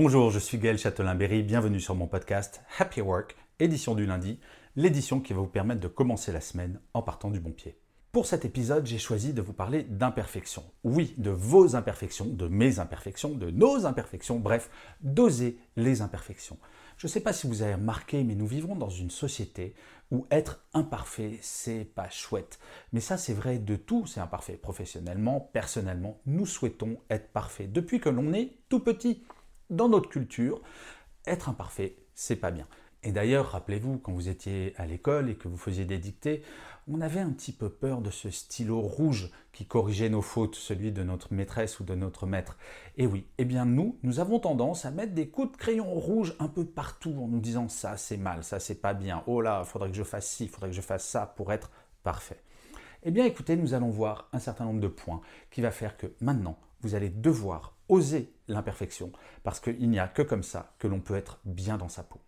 Bonjour, je suis Gaël Châtelain-Berry, bienvenue sur mon podcast Happy Work, édition du lundi, l'édition qui va vous permettre de commencer la semaine en partant du bon pied. Pour cet épisode, j'ai choisi de vous parler d'imperfections. Oui, de vos imperfections, de mes imperfections, de nos imperfections, bref, d'oser les imperfections. Je ne sais pas si vous avez remarqué, mais nous vivons dans une société où être imparfait, c'est pas chouette. Mais ça, c'est vrai de tout, c'est imparfait. Professionnellement, personnellement, nous souhaitons être parfaits depuis que l'on est tout petit dans notre culture, être imparfait, c'est pas bien. Et d'ailleurs, rappelez-vous, quand vous étiez à l'école et que vous faisiez des dictées, on avait un petit peu peur de ce stylo rouge qui corrigeait nos fautes, celui de notre maîtresse ou de notre maître. Et oui, eh bien nous, nous avons tendance à mettre des coups de crayon rouge un peu partout en nous disant ça c'est mal, ça c'est pas bien, oh là, faudrait que je fasse ci, faudrait que je fasse ça pour être parfait. Eh bien écoutez, nous allons voir un certain nombre de points qui va faire que maintenant, vous allez devoir oser l'imperfection, parce qu'il n'y a que comme ça que l'on peut être bien dans sa peau.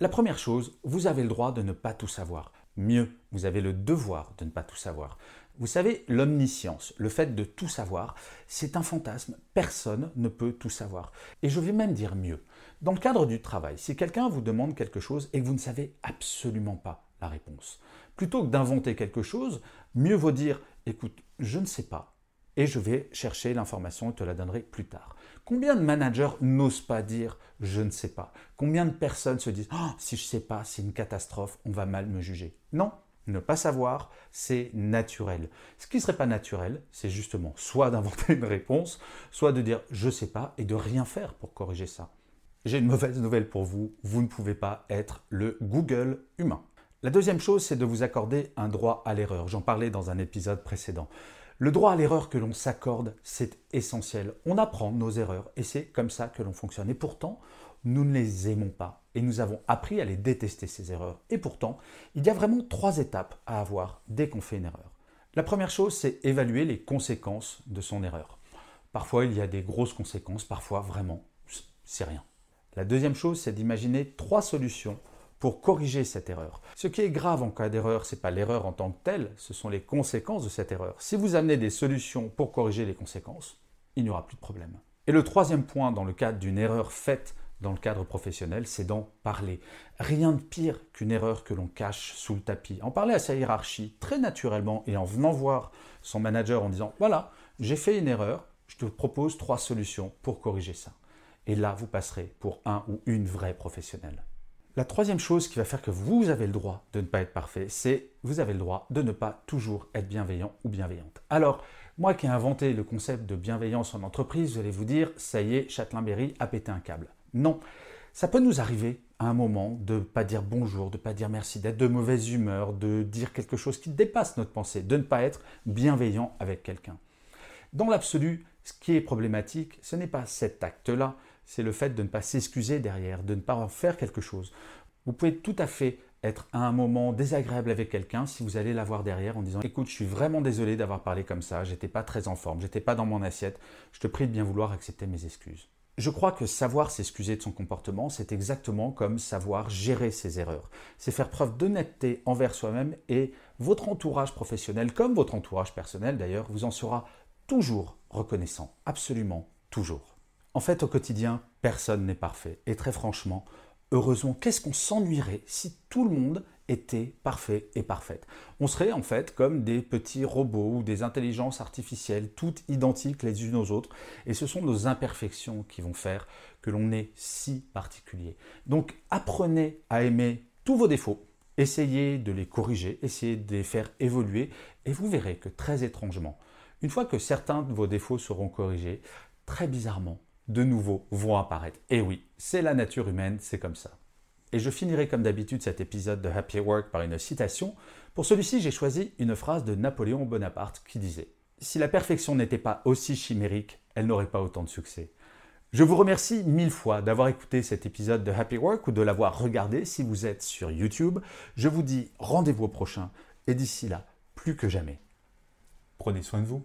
La première chose, vous avez le droit de ne pas tout savoir. Mieux, vous avez le devoir de ne pas tout savoir. Vous savez, l'omniscience, le fait de tout savoir, c'est un fantasme. Personne ne peut tout savoir. Et je vais même dire mieux. Dans le cadre du travail, si quelqu'un vous demande quelque chose et que vous ne savez absolument pas la réponse, plutôt que d'inventer quelque chose, mieux vaut dire, écoute, je ne sais pas, et je vais chercher l'information et te la donnerai plus tard. Combien de managers n'osent pas dire je ne sais pas Combien de personnes se disent oh, si je ne sais pas, c'est une catastrophe, on va mal me juger? Non, ne pas savoir, c'est naturel. Ce qui ne serait pas naturel, c'est justement soit d'inventer une réponse, soit de dire je ne sais pas et de rien faire pour corriger ça. J'ai une mauvaise nouvelle pour vous, vous ne pouvez pas être le Google humain. La deuxième chose, c'est de vous accorder un droit à l'erreur. J'en parlais dans un épisode précédent. Le droit à l'erreur que l'on s'accorde, c'est essentiel. On apprend nos erreurs et c'est comme ça que l'on fonctionne. Et pourtant, nous ne les aimons pas et nous avons appris à les détester, ces erreurs. Et pourtant, il y a vraiment trois étapes à avoir dès qu'on fait une erreur. La première chose, c'est évaluer les conséquences de son erreur. Parfois, il y a des grosses conséquences, parfois vraiment, c'est rien. La deuxième chose, c'est d'imaginer trois solutions pour corriger cette erreur. Ce qui est grave en cas d'erreur, ce n'est pas l'erreur en tant que telle, ce sont les conséquences de cette erreur. Si vous amenez des solutions pour corriger les conséquences, il n'y aura plus de problème. Et le troisième point dans le cadre d'une erreur faite dans le cadre professionnel, c'est d'en parler. Rien de pire qu'une erreur que l'on cache sous le tapis. En parler à sa hiérarchie très naturellement et en venant voir son manager en disant voilà, j'ai fait une erreur, je te propose trois solutions pour corriger ça. Et là, vous passerez pour un ou une vraie professionnelle. La troisième chose qui va faire que vous avez le droit de ne pas être parfait, c'est vous avez le droit de ne pas toujours être bienveillant ou bienveillante. Alors, moi qui ai inventé le concept de bienveillance en entreprise, vous allez vous dire, ça y est, Châtelain-Berry a pété un câble. Non, ça peut nous arriver à un moment de ne pas dire bonjour, de ne pas dire merci, d'être de mauvaise humeur, de dire quelque chose qui dépasse notre pensée, de ne pas être bienveillant avec quelqu'un. Dans l'absolu, ce qui est problématique, ce n'est pas cet acte-là, c'est le fait de ne pas s'excuser derrière, de ne pas en faire quelque chose. Vous pouvez tout à fait être à un moment désagréable avec quelqu'un si vous allez l'avoir derrière en disant écoute je suis vraiment désolé d'avoir parlé comme ça j'étais pas très en forme j'étais pas dans mon assiette je te prie de bien vouloir accepter mes excuses je crois que savoir s'excuser de son comportement, c'est exactement comme savoir gérer ses erreurs. C'est faire preuve d'honnêteté envers soi-même et votre entourage professionnel, comme votre entourage personnel d'ailleurs, vous en sera toujours reconnaissant. Absolument toujours. En fait, au quotidien, personne n'est parfait. Et très franchement, heureusement, qu'est-ce qu'on s'ennuierait si tout le monde était parfait et parfaite? On serait en fait comme des petits robots ou des intelligences artificielles, toutes identiques les unes aux autres. Et ce sont nos imperfections qui vont faire que l'on est si particulier. Donc apprenez à aimer tous vos défauts. Essayez de les corriger, essayez de les faire évoluer, et vous verrez que très étrangement, une fois que certains de vos défauts seront corrigés, très bizarrement, de nouveaux vont apparaître. Et oui, c'est la nature humaine, c'est comme ça. Et je finirai comme d'habitude cet épisode de Happy Work par une citation. Pour celui-ci, j'ai choisi une phrase de Napoléon Bonaparte qui disait Si la perfection n'était pas aussi chimérique, elle n'aurait pas autant de succès. Je vous remercie mille fois d'avoir écouté cet épisode de Happy Work ou de l'avoir regardé si vous êtes sur YouTube. Je vous dis rendez-vous au prochain et d'ici là, plus que jamais. Prenez soin de vous.